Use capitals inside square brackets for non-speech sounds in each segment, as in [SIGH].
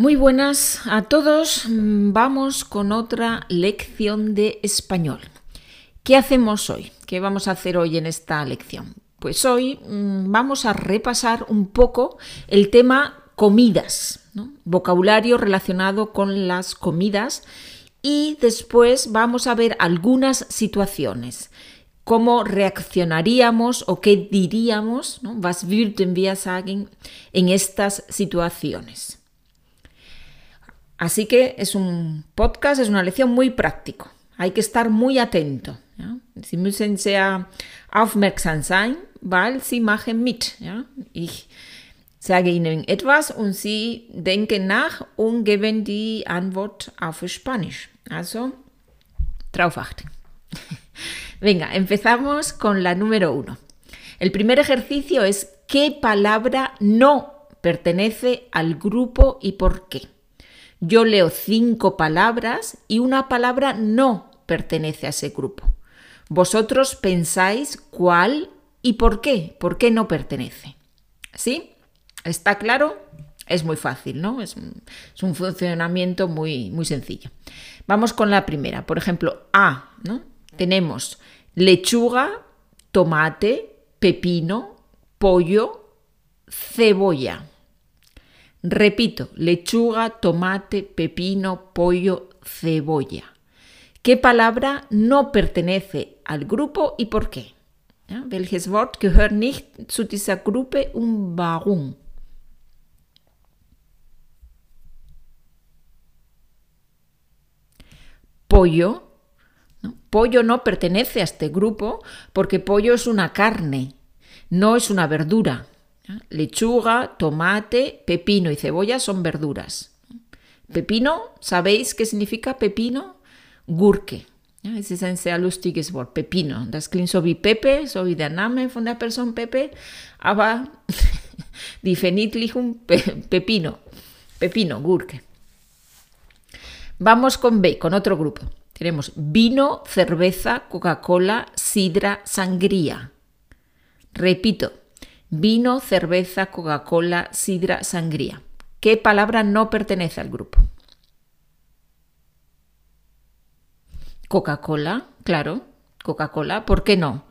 Muy buenas a todos. Vamos con otra lección de español. ¿Qué hacemos hoy? ¿Qué vamos a hacer hoy en esta lección? Pues hoy mm, vamos a repasar un poco el tema comidas, vocabulario relacionado con las comidas y después vamos a ver algunas situaciones cómo reaccionaríamos o qué diríamos, ¿no? was würden wir sagen, en estas situaciones. Así que es un podcast, es una lección muy práctico. Hay que estar muy atento. Ja? Sie müssen sehr aufmerksam sein, weil Sie machen mit. Ich sage Ihnen etwas und Sie denken nach und geben die Antwort auf Spanisch. Also, drauf achten. [LAUGHS] Venga, empezamos con la número uno. El primer ejercicio es ¿qué palabra no pertenece al grupo y por qué? Yo leo cinco palabras y una palabra no pertenece a ese grupo. Vosotros pensáis cuál y por qué, por qué no pertenece. ¿Sí? ¿Está claro? Es muy fácil, ¿no? Es, un funcionamiento muy, muy sencillo. Vamos con la primera. Por ejemplo, A. Tenemos lechuga, tomate, pepino, pollo, cebolla. Repito, lechuga, tomate, pepino, pollo, cebolla. ¿Qué palabra no pertenece al grupo y por qué? Welches Wort gehört nicht zu dieser Gruppe und warum? Pollo. Pollo no pertenece a este grupo porque pollo es una carne, no es una verdura. Lechuga, tomate, pepino y cebolla son verduras. Pepino, ¿sabéis qué significa pepino? Gurke. Es ist ein sehr lustiges Wort, Pepino. Das klingt so wie Pepe, so wie der Name von der Person Pepe, aber [LAUGHS] die Pepino. Pepino, Gurke. Vamos con B, con otro grupo. Tenemos vino, cerveza, Coca-Cola, sidra, sangría. Repito, Vino, cerveza, Coca-Cola, sidra, sangría. ¿Qué palabra no pertenece al grupo? Coca-Cola, claro, Coca-Cola, ¿por qué no?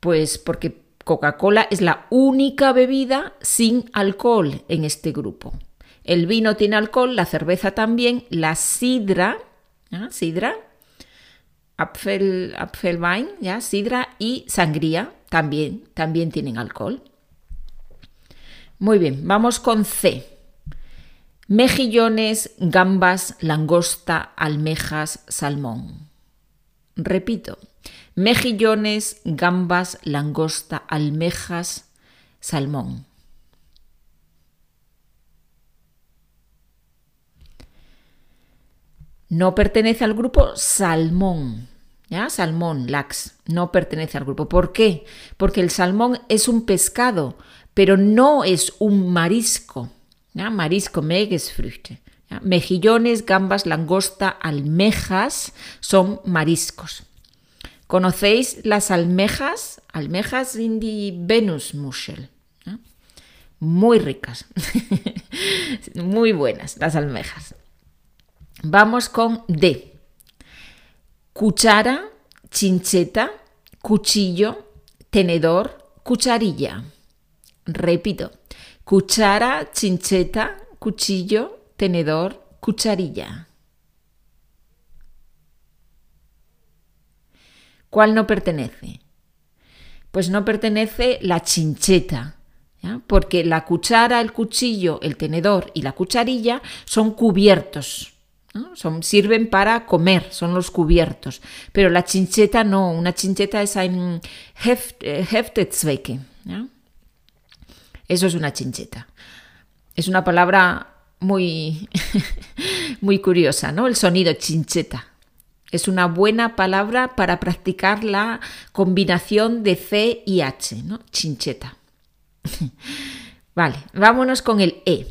Pues porque Coca-Cola es la única bebida sin alcohol en este grupo. El vino tiene alcohol, la cerveza también, la sidra, sidra, Apfel, Apfelwein, ¿ya? sidra y sangría también, también tienen alcohol. Muy bien, vamos con C. Mejillones, gambas, langosta, almejas, salmón. Repito, mejillones, gambas, langosta, almejas, salmón. No pertenece al grupo salmón. ¿Ya? Salmón, lax, no pertenece al grupo. ¿Por qué? Porque el salmón es un pescado, pero no es un marisco. Marisco, Meeresfrüchte. Mejillones, gambas, langosta, almejas son mariscos. ¿Conocéis las almejas? Almejas in die Venusmuschel. Muy ricas. [LAUGHS] Muy buenas las almejas. Vamos con D. Cuchara, chincheta, cuchillo, tenedor, cucharilla. Repito, cuchara, chincheta, cuchillo, tenedor, cucharilla. ¿Cuál no pertenece? Pues no pertenece la chincheta, porque la cuchara, el cuchillo, el tenedor y la cucharilla son cubiertos. Son, sirven para comer, son los cubiertos. Pero la chincheta no, una chincheta es ein Heft, eh. Eso es una chincheta. Es una palabra muy, [LAUGHS] muy curiosa, ¿no? El sonido chincheta. Es una buena palabra para practicar la combinación de C y H, ¿no? Chincheta. [LAUGHS] vale, vámonos con el E.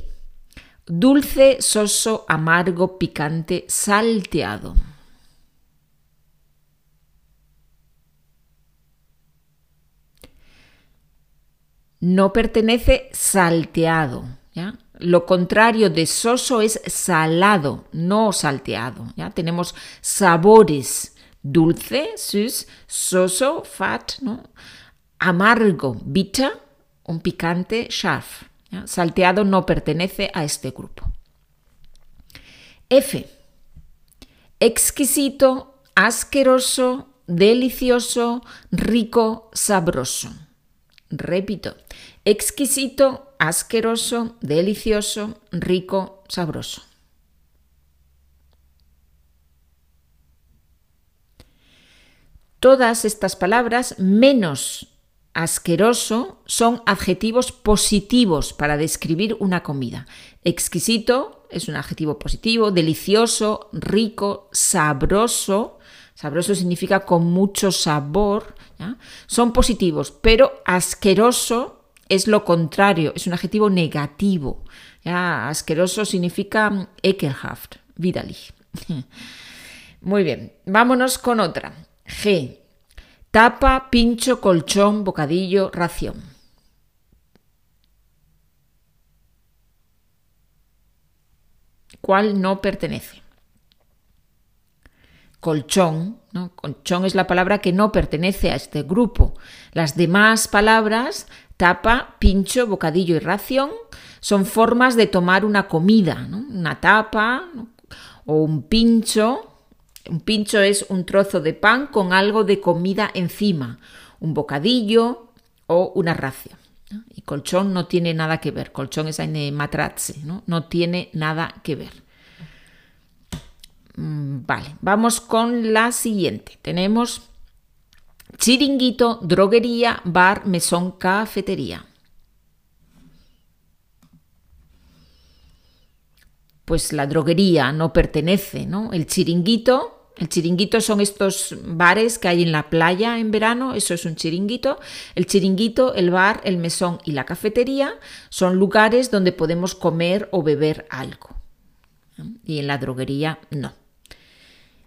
Dulce, soso, amargo, picante, salteado. No pertenece salteado. ¿ya? Lo contrario de soso es salado, no salteado. ¿ya? Tenemos sabores dulce, süß, soso, fat, ¿no? amargo, bitter, un picante, scharf. Salteado no pertenece a este grupo. F. Exquisito, asqueroso, delicioso, rico, sabroso. Repito, exquisito, asqueroso, delicioso, rico, sabroso. Todas estas palabras, menos asqueroso, son adjetivos positivos para describir una comida. Exquisito es un adjetivo positivo, delicioso, rico, sabroso. Sabroso significa con mucho sabor. Son positivos, pero asqueroso es lo contrario, es un adjetivo negativo. Asqueroso significa ekelhaft, widerlich. [LAUGHS] Muy bien, vámonos con otra. G. Tapa, pincho, colchón, bocadillo, ración. ¿Cuál no pertenece? Colchón, ¿no? Colchón es la palabra que no pertenece a este grupo. Las demás palabras, tapa, pincho, bocadillo y ración, son formas de tomar una comida, una tapa o un pincho un pincho es un trozo de pan con algo de comida encima, un bocadillo o una ración. Y colchón no tiene nada que ver. Colchón es eine matratze, ¿no? no tiene nada que ver. Mm, vale, vamos con la siguiente. Tenemos chiringuito, droguería, bar, mesón, cafetería. pues la droguería no pertenece, ¿no? El chiringuito, el chiringuito son estos bares que hay en la playa en verano, eso es un chiringuito. El chiringuito, el bar, el mesón y la cafetería son lugares donde podemos comer o beber algo. Y en la droguería no.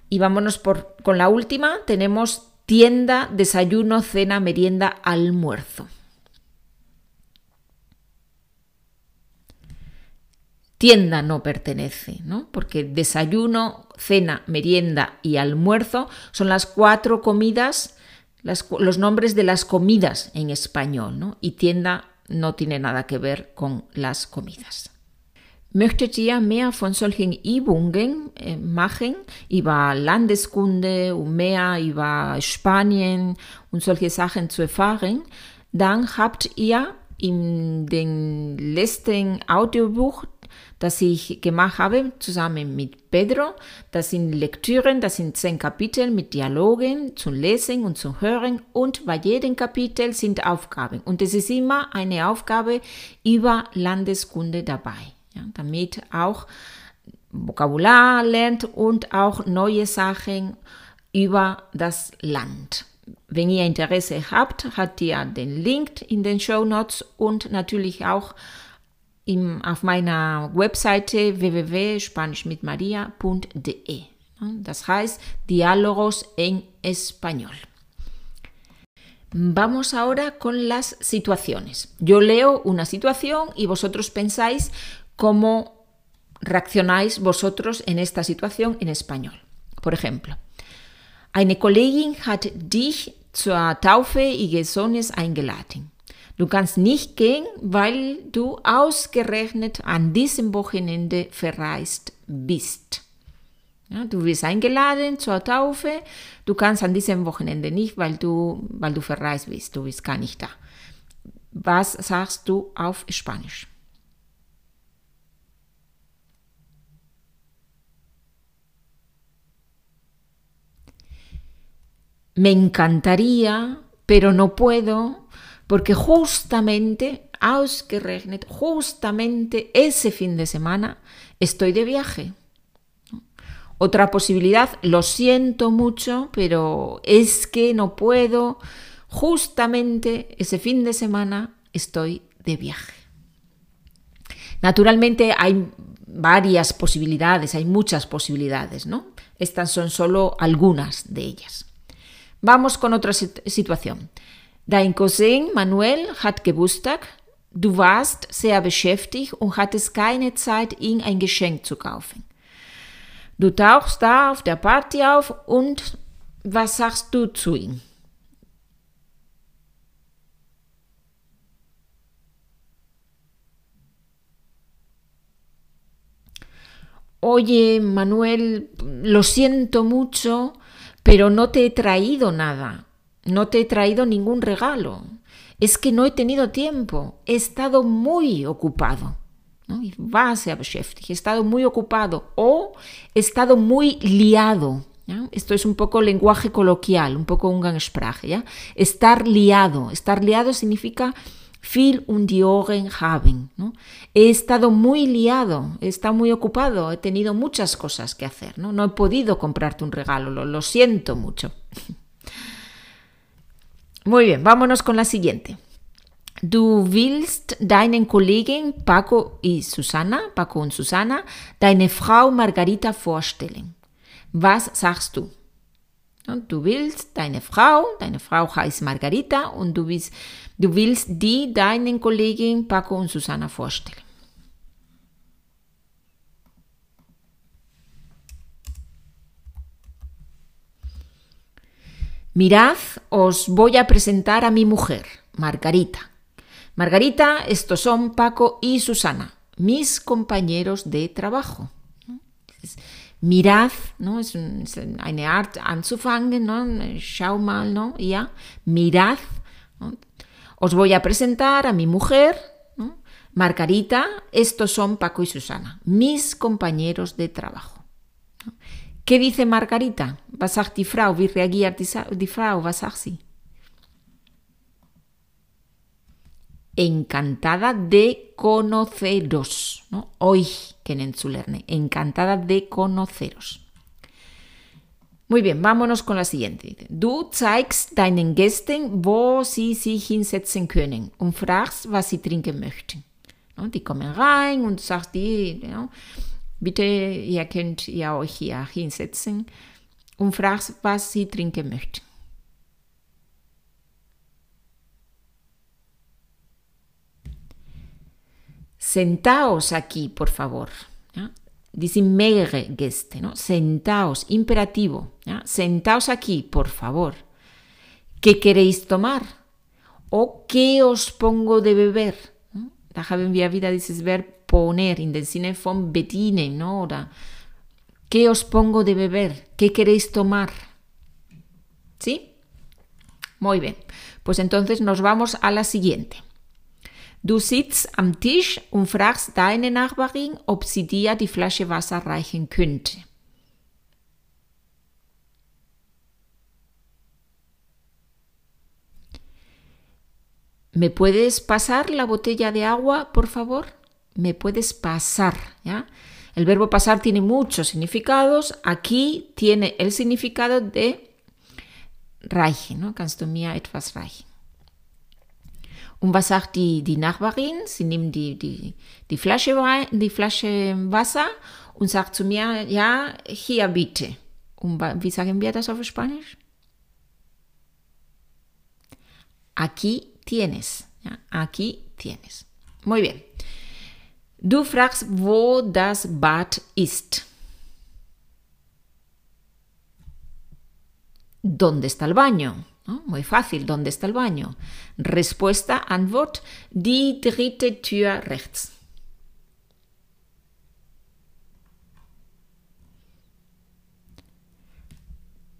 Y vámonos por, con la última, tenemos tienda, desayuno, cena, merienda, almuerzo. tienda no pertenece, ¿no? Porque desayuno, cena, merienda y almuerzo son las cuatro comidas, los nombres de las comidas en español, ¿no? Y tienda no tiene nada que ver con las comidas. Möchtet ihr mehr von solchen Übungen äh, machen über Landeskunde und mehr über Spanien und solche Sachen zu erfahren? Dann habt ihr in dem letzten Audiobuch das ich gemacht habe, zusammen mit Pedro. Das sind Lektüren, das sind zehn Kapitel mit Dialogen zum Lesen und zum Hören und bei jedem Kapitel sind Aufgaben. Und es ist immer eine Aufgabe über Landeskunde dabei, ja, damit auch Vokabular lernt und auch neue Sachen über das Land. Wenn ihr Interesse habt, habt ihr den Link in den Show Notes und natürlich auch im, auf meiner Webseite www.spanischmitmaria.de. Das heißt Diálogos en Español. Vamos ahora con las situaciones. Yo leo una situación y vosotros pensáis cómo reaccionáis vosotros en esta situación en español. Por ejemplo, eine Kollegin hat dich zur Taufe ihres Sohnes eingeladen. Du kannst nicht gehen, weil du ausgerechnet an diesem Wochenende verreist bist. Ja, du wirst eingeladen zur Taufe, du kannst an diesem Wochenende nicht, weil du, weil du verreist bist, du bist gar nicht da. Was sagst du auf Spanisch? Me encantaría, pero no puedo porque justamente, ausgerechnet, justamente ese fin de semana estoy de viaje. Otra posibilidad, lo siento mucho, pero es que no puedo, justamente ese fin de semana estoy de viaje. Naturalmente hay varias posibilidades, hay muchas posibilidades, ¿no? Estas son solo algunas de ellas. Vamos con otra situación. Dein Cousin Manuel hat Geburtstag. du warst sehr beschäftigt und hattest keine Zeit, ihm ein Geschenk zu kaufen. Du tauchst da auf der Party auf und was sagst du zu ihm? Oye, Manuel, lo siento mucho, pero no te he traído nada. No te he traído ningún regalo. Es que no he tenido tiempo. He estado muy ocupado. ¿no? Va a beschäftigt. He estado muy ocupado o he estado muy liado. Esto es un poco lenguaje coloquial, un poco Umgangssprache. ¿ya? Estar liado. Estar liado significa viel um die. ¿no? He estado muy liado, he estado muy ocupado, he tenido muchas cosas que hacer. No, no he podido comprarte un regalo, lo, lo siento mucho. [LAUGHS] Muy bien, vámonos con la siguiente. Du willst deinen Kollegen Paco y Susana, Paco und Susana, deine Frau Margarita vorstellen. Was sagst du? Du willst deine Frau, deine Frau heißt Margarita und du willst, du willst die deinen Kollegen Paco und Susana vorstellen. Mirad, os voy a presentar a mi mujer, Margarita. Margarita, estos son Paco y Susana, mis compañeros de trabajo. Mirad, ¿no? Es, eine Art anzufangen, ¿no? Schau mal, ¿no? Ya, mirad. Os voy a presentar a mi mujer, Margarita, estos son Paco y Susana, mis compañeros de trabajo. ¿Qué dice Margarita? Was Frau? Wie reagiert? Encantada de conoceros. ¿no? Euch kennenzulernen. Encantada de conoceros. Muy bien, vámonos con la siguiente. Du zeigst deinen Gästen, wo sie sich hinsetzen können und fragst, was sie trinken möchten. Die kommen rein und sagst die, Bitte, ihr könnt ja euch hier hinsetzen und fragt, was sie trinken möchten. Sentaos aquí, por favor. ¿ya? Dicen mehrere Gäste, ¿no? Sentaos, imperativo. Sentaos aquí, por favor. ¿Qué queréis tomar? ¿O qué os pongo de beber? Da haben wir wieder dieses Verb poner, in den Sinne von bedienen, ¿no? ¿qué os pongo de beber? ¿Qué queréis tomar? ¿Sí? Muy bien. Pues entonces nos vamos a la siguiente. Du sitzt am Tisch und fragst deine Nachbarin, ob sie dir die Flasche Wasser reichen könnte. ¿Me puedes pasar la botella de agua, por favor? me puedes pasar, ¿ya? El verbo pasar tiene muchos significados. Aquí tiene el significado de reichen, ¿no? Kannst du mir etwas reichen? Und was sagt die, die Nachbarin? Sie nimmt die, die, die, Flasche, die Flasche Wasser und sagt zu mir, ja, hier bitte. Und wie sagen wir das auf Spanisch? Aquí tienes. Ja, aquí tienes. Muy bien. Du fragst, wo das Bad ist. ¿Dónde está el baño? ¿No? Muy fácil, ¿dónde está el baño? Respuesta, Antwort, die dritte Tür rechts.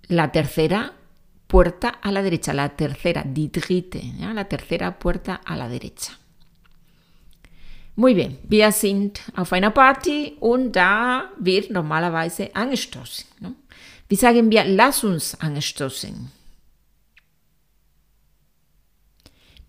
La tercera puerta a la derecha, la tercera, die dritte, la tercera puerta a la derecha. Muy bien, wir sind auf einer Party und da wird normalerweise angestoßen. Ne? Wie sagen wir, lass uns angestoßen?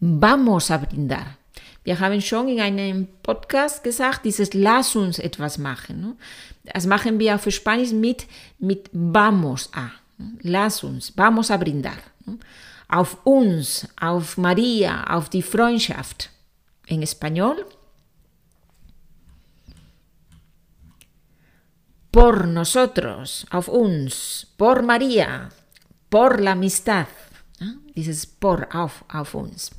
Vamos a brindar. Wir haben schon in einem Podcast gesagt, dieses Lass uns etwas machen. Ne? Das machen wir auf Spanisch mit, mit vamos a. Ne? Lass uns, vamos a brindar. Auf uns, auf Maria, auf die Freundschaft. En español, por nosotros, auf uns, por María, por la amistad. Dices por, auf, auf uns.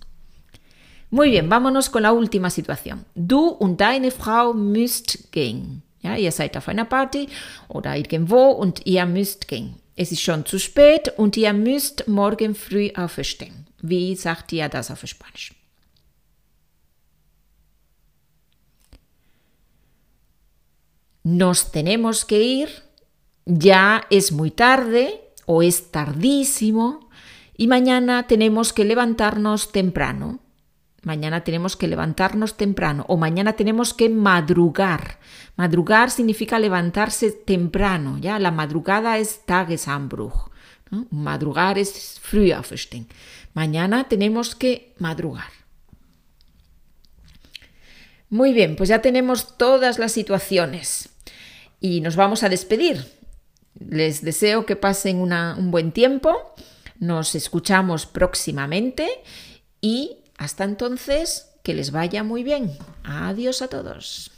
Muy bien, vámonos con la última situación. Du und deine Frau müsst gehen. Ja, ihr seid auf einer Party oder irgendwo und ihr müsst gehen. Es ist schon zu spät und ihr müsst morgen früh auferstehen. Wie sagt ihr das auf Spanisch? Nos tenemos que ir, ya es muy tarde o es tardísimo y mañana tenemos que levantarnos temprano. Mañana tenemos que levantarnos temprano o mañana tenemos que madrugar. Madrugar significa levantarse temprano, ¿ya? La madrugada es Tagesanbruch. Madrugar es früh aufstehen. Mañana tenemos que madrugar. Muy bien, pues ya tenemos todas las situaciones y nos vamos a despedir. Les deseo que pasen un buen tiempo. Nos escuchamos próximamente y hasta entonces, que les vaya muy bien. Adiós a todos.